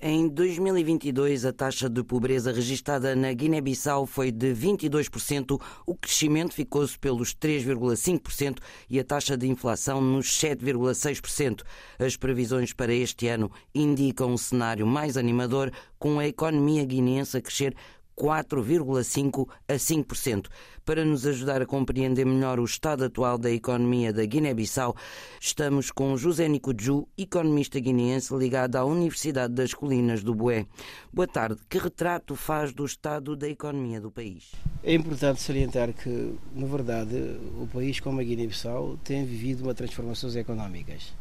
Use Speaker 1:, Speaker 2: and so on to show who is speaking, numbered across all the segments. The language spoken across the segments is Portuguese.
Speaker 1: Em 2022, a taxa de pobreza registada na Guiné-Bissau foi de 22%, o crescimento ficou-se pelos 3,5% e a taxa de inflação nos 7,6%. As previsões para este ano indicam um cenário mais animador, com a economia guineense a crescer 4,5% a 5%. Para nos ajudar a compreender melhor o estado atual da economia da Guiné-Bissau, estamos com José Nicodju, economista guineense ligado à Universidade das Colinas do Boé. Boa tarde. Que retrato faz do estado da economia do país?
Speaker 2: É importante salientar que, na verdade, o país como a Guiné-Bissau tem vivido uma transformações económicas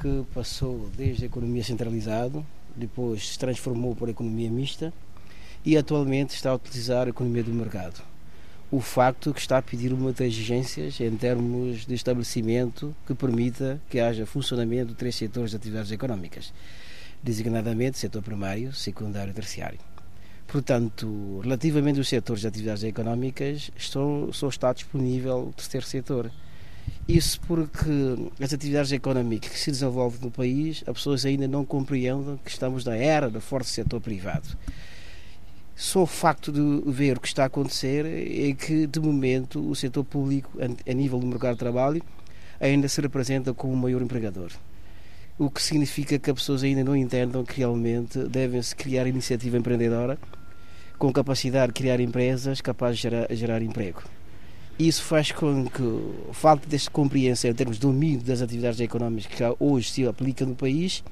Speaker 2: que passou desde a economia centralizada, depois se transformou por economia mista e atualmente está a utilizar a economia do mercado. O facto que está a pedir uma das exigências em termos de estabelecimento que permita que haja funcionamento de três setores de atividades económicas, designadamente setor primário, secundário e terciário. Portanto, relativamente aos setores de atividades económicas, estão, só está disponível o terceiro setor. Isso porque as atividades económicas que se desenvolvem no país, as pessoas ainda não compreendem que estamos na era do forte setor privado. Só o facto de ver o que está a acontecer é que, de momento, o setor público, a nível do mercado de trabalho, ainda se representa como o maior empregador. O que significa que as pessoas ainda não entendam que realmente devem-se criar iniciativa empreendedora com capacidade de criar empresas capazes de gerar, gerar emprego. Isso faz com que a falta desta compreensão em termos de domínio das atividades económicas que hoje se aplica no país,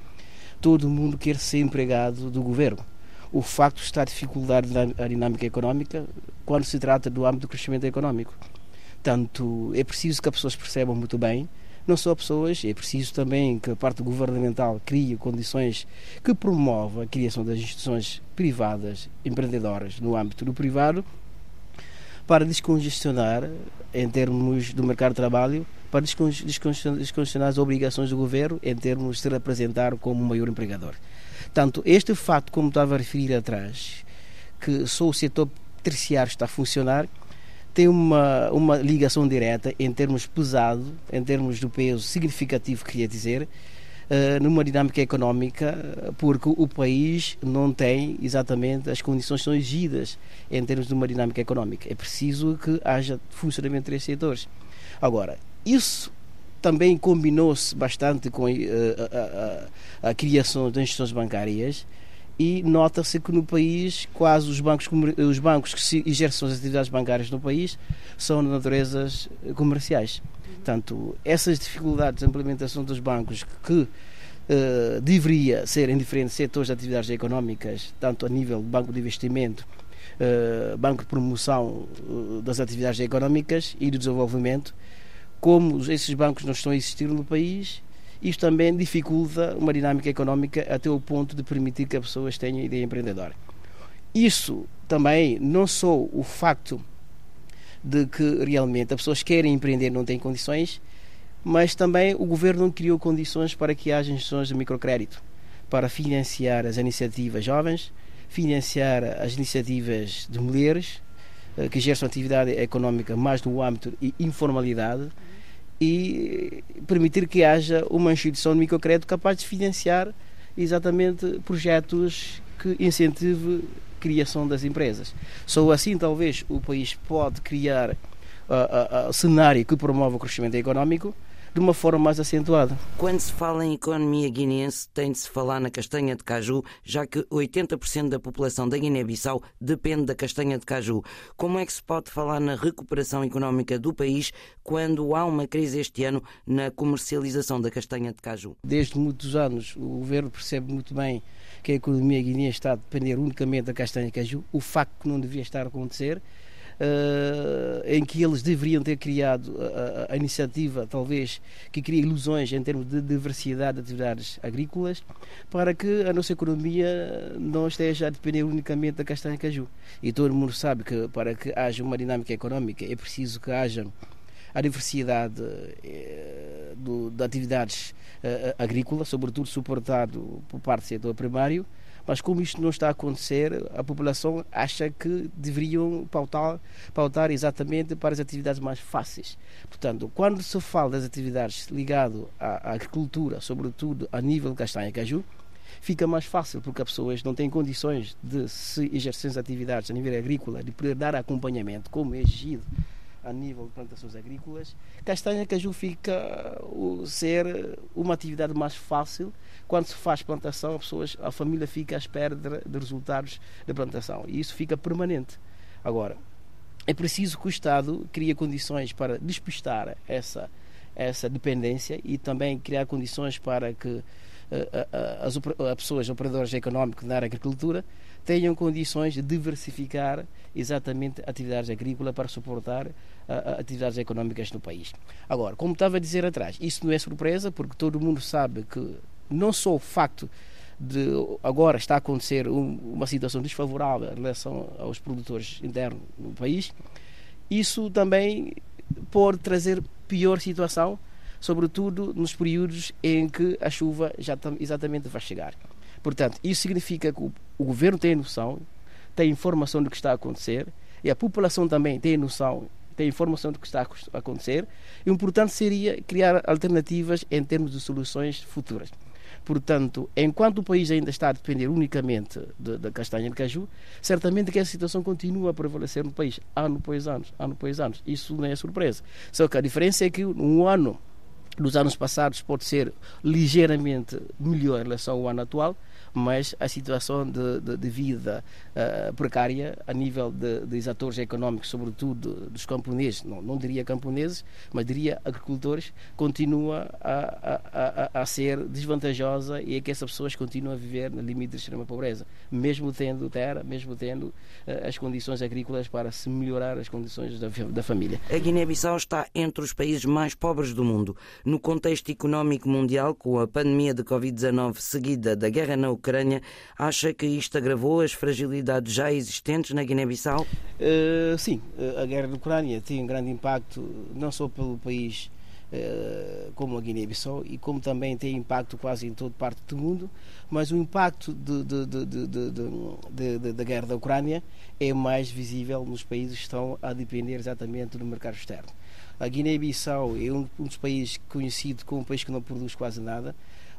Speaker 2: todo mundo quer ser empregado do governo o facto está a dificuldade da dinâmica económica quando se trata do âmbito do crescimento económico. Portanto, é preciso que as pessoas percebam muito bem, não só pessoas, é preciso também que a parte governamental crie condições que promovam a criação das instituições privadas, empreendedoras no âmbito do privado, para descongestionar, em termos do mercado de trabalho, para descongestionar as obrigações do governo em termos de se representar como o maior empregador. Portanto, este fato, como estava a referir atrás, que só o setor terciário está a funcionar, tem uma, uma ligação direta em termos pesado, em termos do peso significativo, queria dizer, uh, numa dinâmica económica, porque o país não tem exatamente as condições são exigidas em termos de uma dinâmica económica. É preciso que haja funcionamento de três setores. Agora, isso também combinou-se bastante com a, eh, a, a, a, criação das instituições bancárias e nota-se que no país quase os bancos, os bancos que se exercem as atividades bancárias no país são de naturezas comerciais. Portanto, essas dificuldades de implementação dos bancos que uh, deveria ser em diferentes setores de atividades económicas, tanto a nível de banco de investimento, uh, banco de promoção uh, das atividades económicas e do desenvolvimento, como esses bancos não estão a existir no país, isto também dificulta uma dinâmica económica até o ponto de permitir que as pessoas tenham ideia empreendedora. Isso também, não só o facto de que realmente as pessoas querem empreender não têm condições, mas também o governo não criou condições para que haja instituições de microcrédito para financiar as iniciativas jovens, financiar as iniciativas de mulheres eh, que exerçam atividade económica mais no âmbito de informalidade e permitir que haja uma instituição de microcrédito capaz de financiar exatamente projetos que incentive a criação das empresas. Só assim, talvez, o país pode criar uh, uh, uh, cenário que promove o crescimento económico de uma forma mais acentuada.
Speaker 1: Quando se fala em economia guineense, tem de se falar na castanha de caju, já que 80% da população da Guiné-Bissau depende da castanha de caju. Como é que se pode falar na recuperação económica do país quando há uma crise este ano na comercialização da castanha de caju?
Speaker 2: Desde muitos anos, o governo percebe muito bem que a economia guineense está a depender unicamente da castanha de caju, o facto que não devia estar a acontecer uh, em que eles deveriam ter criado a, a, iniciativa, talvez, que cria ilusões em termos de diversidade de atividades agrícolas, para que a nossa economia não esteja a depender unicamente da castanha caju. E todo mundo sabe que para que haja uma dinâmica económica é preciso que haja a diversidade eh, de atividades eh, agrícolas, sobretudo suportado por parte do setor primário, mas como isto não está a acontecer, a população acha que deveriam pautar, pautar exatamente para as atividades mais fáceis. Portanto, quando se fala das atividades ligadas à, agricultura, sobretudo a nível de castanha e caju, fica mais fácil porque as pessoas não têm condições de se exercer as atividades a nível agrícola, de poder dar acompanhamento, como é exigido a nível de plantações agrícolas, castanha caju fica o ser uma atividade mais fácil quando se faz plantação, a, pessoas, a família fica à espera de, de resultados da plantação e isso fica permanente. Agora, é preciso que o Estado crie condições para despistar essa, essa dependência e também criar condições para que as, as pessoas, operadores económicos na agricultura, tenham condições de diversificar exatamente atividades agrícolas para suportar atividades económicas no país. Agora, como estava a dizer atrás, isso não é surpresa, porque todo mundo sabe que não só o facto de agora está a acontecer um, uma situação desfavorável em relação aos produtores internos no país, isso também pode trazer pior situação, sobretudo nos períodos em que a chuva já exatamente vai chegar. Portanto, isso significa que o, governo tem noção, tem informação do que está a acontecer e a população também tem noção tem informação do que está a acontecer. E o importante seria criar alternativas em termos de soluções futuras. Portanto, enquanto o país ainda está a depender unicamente da castanha de caju, certamente que essa situação continua a prevalecer no país, ano após ano, ano após ano. Isso não é surpresa. Só que a diferença é que um ano dos anos passados pode ser ligeiramente melhor em relação ao ano atual, mas a situação de, de, de vida uh, precária a nível de, dos atores económicos, sobretudo dos camponeses, não, não diria camponeses, mas diria agricultores, continua a, a, a, a, ser desvantajosa e é que essas pessoas continuam a viver no limite de extrema pobreza, mesmo tendo terra, mesmo tendo uh, as condições agrícolas para se melhorar as condições da, da família.
Speaker 1: A Guiné-Bissau está entre os países mais pobres do mundo. No contexto económico mundial, com a pandemia de Covid-19 seguida da guerra na Ucrânia, acha que isto agravou as fragilidades já existentes na Guiné-Bissau?
Speaker 2: Uh, sim, eh, a guerra da Ucrânia tem um grande impacto não só pelo país uh, como a Guiné-Bissau e como também tem impacto quase em toda parte do mundo, mas o impacto da guerra da Ucrânia é mais visível nos países que estão a depender exatamente do mercado externo. A Guiné-Bissau é um, um dos países conhecido como um país que não produz quase nada,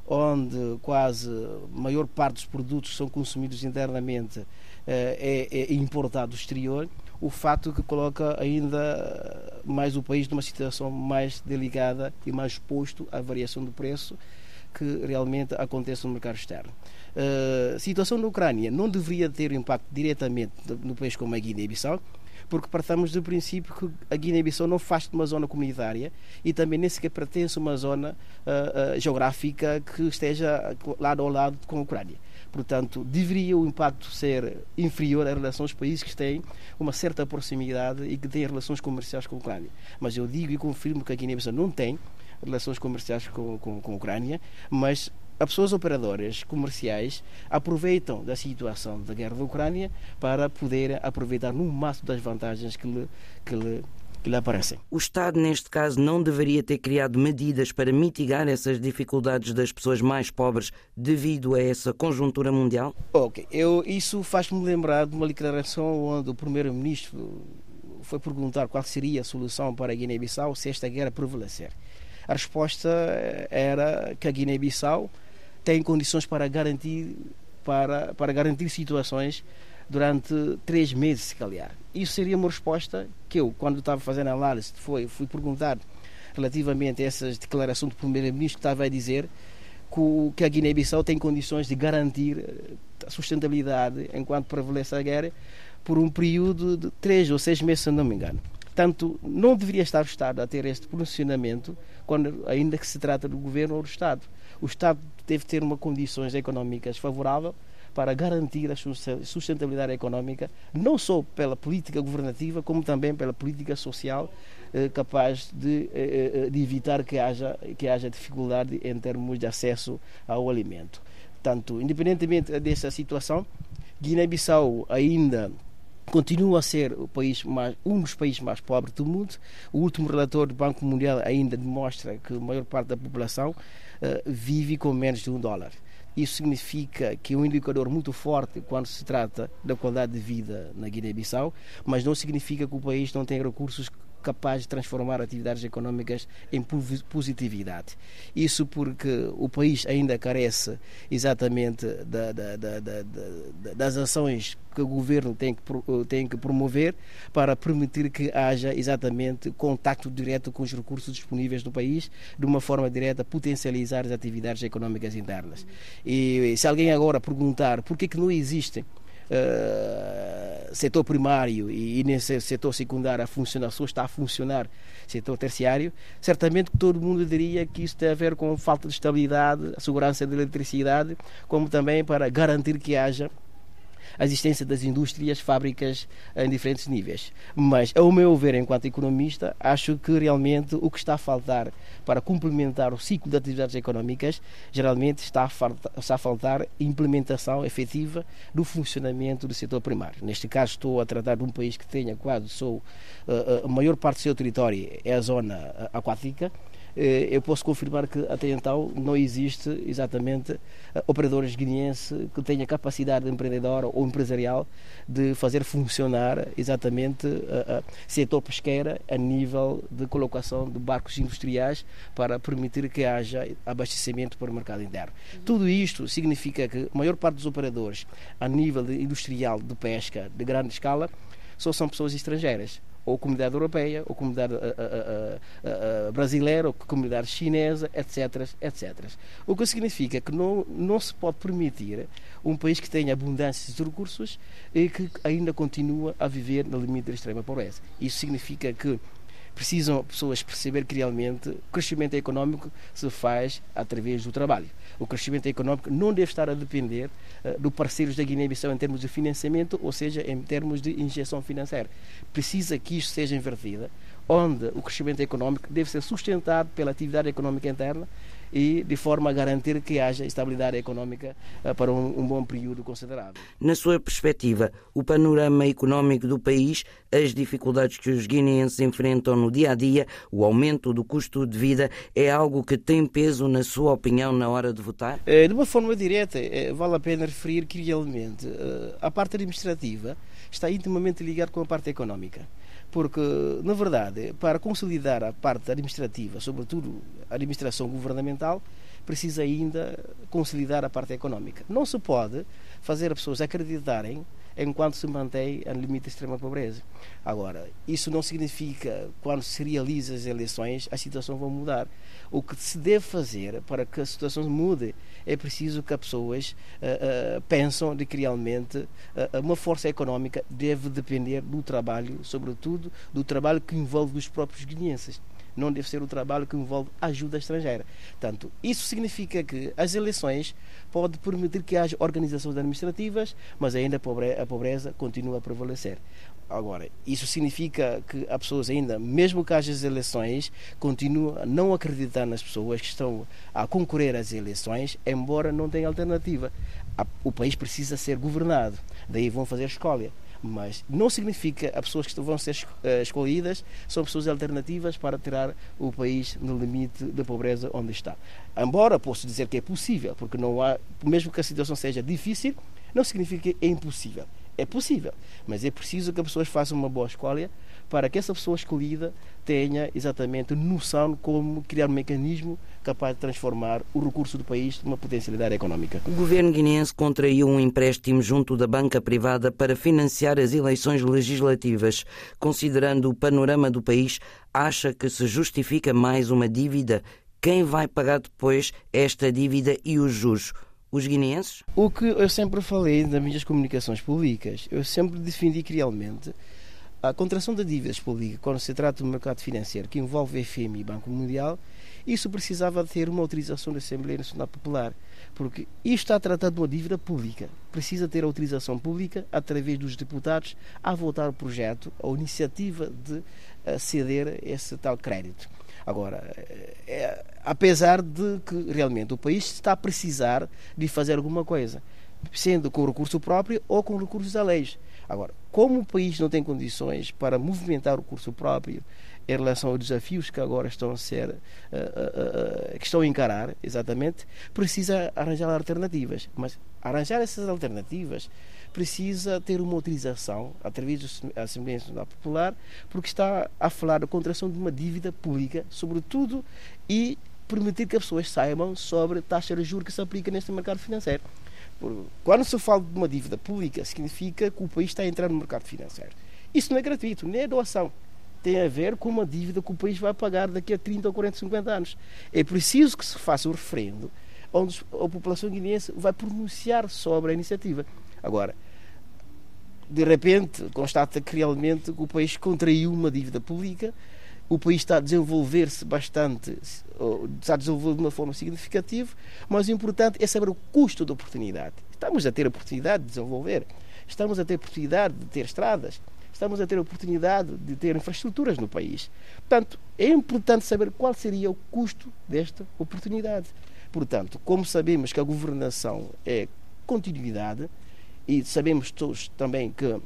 Speaker 2: onde quase a maior parte dos produtos são consumidos internamente eh, é, é importado do exterior, o fato que coloca ainda mais o país numa situação mais delicada e mais exposto à variação do preço que realmente acontece no mercado externo. Eh, a situação na Ucrânia não deveria ter impacto diretamente no país como a Guiné-Bissau, porque partamos do princípio que a Guiné-Bissau não faz de uma zona comunitária e também nem sequer pertence a uma zona uh, uh, geográfica que esteja lado ao lado com a Ucrânia. Portanto, deveria o impacto ser inferior em relação aos países que têm uma certa proximidade e que têm relações comerciais com a Ucrânia. Mas eu digo e confirmo que a Guiné-Bissau não tem relações comerciais com, com, com a Ucrânia, mas as pessoas operadoras comerciais aproveitam da situação da guerra da Ucrânia para poder aproveitar no máximo das vantagens que lhe, que lhe, que lhe aparecem.
Speaker 1: O Estado, neste caso, não deveria ter criado medidas para mitigar essas dificuldades das pessoas mais pobres devido a essa conjuntura mundial?
Speaker 2: Ok, eu, isso faz-me lembrar de uma declaração onde o Primeiro-Ministro foi perguntar qual seria a solução para a Guiné-Bissau se esta guerra prevalecer. A resposta era que a Guiné-Bissau tem condições para garantir, para, para garantir situações durante três meses, se calhar. Isso seria uma resposta que eu, quando estava fazendo a análise, foi, fui perguntar relativamente a essas declarações do Primeiro-Ministro, que estava a dizer que, a Guiné-Bissau tem condições de garantir eh, a sustentabilidade enquanto prevalece a guerra por um período de três ou seis meses, se não me engano. Portanto, não deveria estar o Estado a ter este posicionamento, quando, ainda que se trata do governo ou do Estado o Estado deve ter uma condições económicas favorável para garantir a sustentabilidade económica, não só pela política governativa, como também pela política social, eh, capaz de, eh, eh, de, evitar que haja, que haja dificuldade em termos de acesso ao alimento. Portanto, independentemente dessa situação, Guiné-Bissau ainda continua a ser o país mais, um dos países mais pobres do mundo. O último relatório do Banco Mundial ainda demonstra que a maior parte da população uh, vive com menos de um dólar. Isso significa que é um indicador muito forte quando se trata da qualidade de vida na Guiné-Bissau, mas não significa que o país não tem recursos capaz de transformar atividades económicas em positividade. Isso porque o país ainda carece exatamente da, da, da, das ações que o governo tem que, tem que promover para permitir que haja exatamente contacto direto com os recursos disponíveis no país, de uma forma direta potencializar as atividades económicas internas. E se alguém agora perguntar por que, que não existem uh, setor primário e, e nesse setor secundário a funcionar, só está a funcionar setor terciário, certamente todo mundo diria que isso tem a ver com falta de estabilidade, a segurança da eletricidade, como também para garantir que haja a existência das indústrias, fábricas em diferentes níveis. Mas, ao meu ver, enquanto economista, acho que realmente o que está a faltar para complementar o ciclo de atividades económicas, geralmente está a, faltar, está a faltar implementação efetiva do funcionamento do setor primário. Neste caso, estou a tratar de um país que tenha quase sou, uh, a maior parte do seu território é a zona aquática eh, eu posso confirmar que até então não existe exatamente eh, operadores guineenses que tenha capacidade empreendedora ou empresarial de fazer funcionar exatamente o eh, setor pesqueira a nível de colocação de barcos industriais para permitir que haja abastecimento para o mercado interno. Tudo isto significa que a maior parte dos operadores a nível de industrial de pesca de grande escala só são pessoas estrangeiras ou comunidade europeia, ou comunidade uh, uh, uh, brasileira, ou comunidade chinesa, etc, etc. O que significa que não, não se pode permitir um país que tenha abundância de recursos e que ainda continua a viver no limite da extrema pobreza. Isso significa que precisam pessoas perceber que realmente o crescimento econômico se faz através do trabalho. O crescimento econômico não deve estar a depender uh, do parceiros da Guiné-Bissau em termos de financiamento, ou seja, em termos de injeção financeira. Precisa que isto seja invertido, onde o crescimento econômico deve ser sustentado pela atividade econômica interna e de forma a garantir que haja estabilidade económica eh, para um, um, bom período considerável.
Speaker 1: Na sua perspectiva, o panorama económico do país, as dificuldades que os guineenses enfrentam no dia a dia, o aumento do custo de vida, é algo que tem peso, na sua opinião, na hora de votar?
Speaker 2: Eh, de uma forma direta, eh, vale a pena referir que realmente a parte administrativa está intimamente ligada com a parte económica porque, na verdade, para consolidar a parte administrativa, sobretudo a administração governamental, precisa ainda consolidar a parte económica. Não se pode fazer as pessoas acreditarem enquanto se mantém a limite de extrema pobreza. Agora, isso não significa quando se realizam as eleições a situação vai mudar. O que se deve fazer para que a situação mude é preciso que as pessoas uh, uh, pensam de que realmente uh, uma força económica deve depender do trabalho, sobretudo do trabalho que envolve os próprios guineenses não deve ser o trabalho que envolve ajuda estrangeira. Portanto, isso significa que as eleições podem permitir que haja organizações administrativas, mas ainda a pobreza continua a prevalecer. Agora, isso significa que as pessoas ainda, mesmo que haja as eleições, continuam a não acreditar nas pessoas que estão a concorrer às eleições, embora não tenham alternativa. O país precisa ser governado, daí vão fazer escolha mas não significa as pessoas que vão ser eh, escolhidas são pessoas alternativas para tirar o país no limite da pobreza onde está. Embora posso dizer que é possível, porque não há, mesmo que a situação seja difícil, não significa que é impossível. É possível, mas é preciso que as pessoas façam uma boa escolha para que essa pessoa escolhida tenha exatamente noção de como criar um mecanismo capaz de transformar o recurso do país numa potencialidade económica.
Speaker 1: O governo guineense contraiu um empréstimo junto da banca privada para financiar as eleições legislativas. Considerando o panorama do país, acha que se justifica mais uma dívida? Quem vai pagar depois esta dívida e os juros? os guineenses?
Speaker 2: O que eu sempre falei nas minhas comunicações públicas, eu sempre defendi que realmente a contração da dívidas públicas, quando se trata do mercado financeiro que envolve FMI e Banco Mundial, isso precisava ter uma autorização da Assembleia Nacional Popular, porque isto está tratado de uma dívida pública. Precisa ter autorização pública através dos deputados a votar o projeto, a iniciativa de eh, ceder esse tal crédito. Agora, é, apesar de que realmente o país está a precisar de fazer alguma coisa, sendo com recurso próprio ou com recursos alheios. Agora, como o país não tem condições para movimentar o recurso próprio em relação aos desafios que agora estão a ser, uh, uh, que estão a encarar, exatamente, precisa arranjar alternativas. Mas arranjar essas alternativas precisa ter uma utilização através da Assembleia Nacional Popular, porque está a falar da contração de uma dívida pública, sobretudo, e permitir que as pessoas saibam sobre taxa de juros que se aplica neste mercado financeiro. Quando se fala de uma dívida pública, significa que o país está a entrar no mercado financeiro. Isso não é gratuito, nem é doação. Tem a ver com uma dívida que o país vai pagar daqui a 30 ou 40, 50 anos. É preciso que se faça o referendo, onde a população guineense vai pronunciar sobre a iniciativa. Agora, de repente, constata que realmente o país contraiu uma dívida pública, o país está a desenvolver-se bastante, está a desenvolver de uma forma significativa, mas o importante é saber o custo da oportunidade. Estamos a ter a oportunidade de desenvolver, estamos a ter a oportunidade de ter estradas, estamos a ter a oportunidade de ter infraestruturas no país. Portanto, é importante saber qual seria o custo desta oportunidade. Portanto, como sabemos que a governação é continuidade, e sabemos todos também que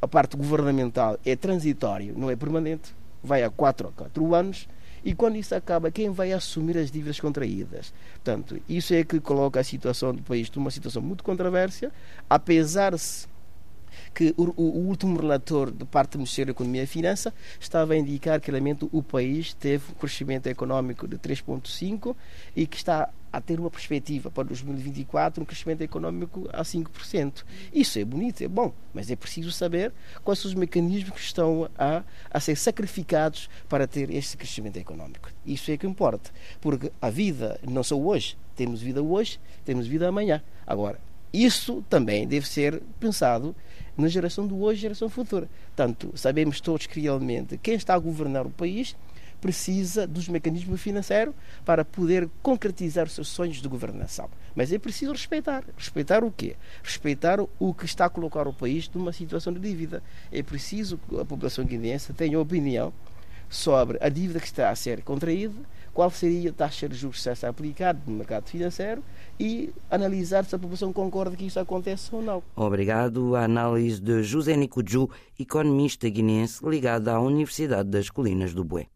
Speaker 2: a parte governamental é transitória, não é permanente, vai a 4 a 4 anos, e quando isso acaba, quem vai assumir as dívidas contraídas? Portanto, isso é que coloca a situação do país numa situação muito controversa, apesar se que o, o, último relator de parte do Ministério da Economia e Finança estava a indicar que realmente o país teve um crescimento económico de 3,5% e que está a ter uma perspectiva para 2024 um crescimento económico a 5%. Isso é bonito, é bom, mas é preciso saber quais são os mecanismos que estão a, a ser sacrificados para ter este crescimento económico. Isso é que importa, porque a vida não só hoje, temos vida hoje, temos vida amanhã. Agora, isso também deve ser pensado na geração do hoje geração futura. Tanto sabemos todos que realmente quem está a governar o país precisa dos mecanismos financeiros para poder concretizar os seus sonhos de governação. Mas é preciso respeitar. Respeitar o quê? Respeitar o que está a colocar o país numa situação de dívida. É preciso que a população guineense tenha opinião sobre a dívida que está a ser contraída, qual seria a taxa de juros que está a aplicar no mercado financeiro e analisar se a população concorda que isso acontece ou não.
Speaker 1: Obrigado. A análise de José Nicuju, economista guineense ligado à Universidade das Colinas do Bué.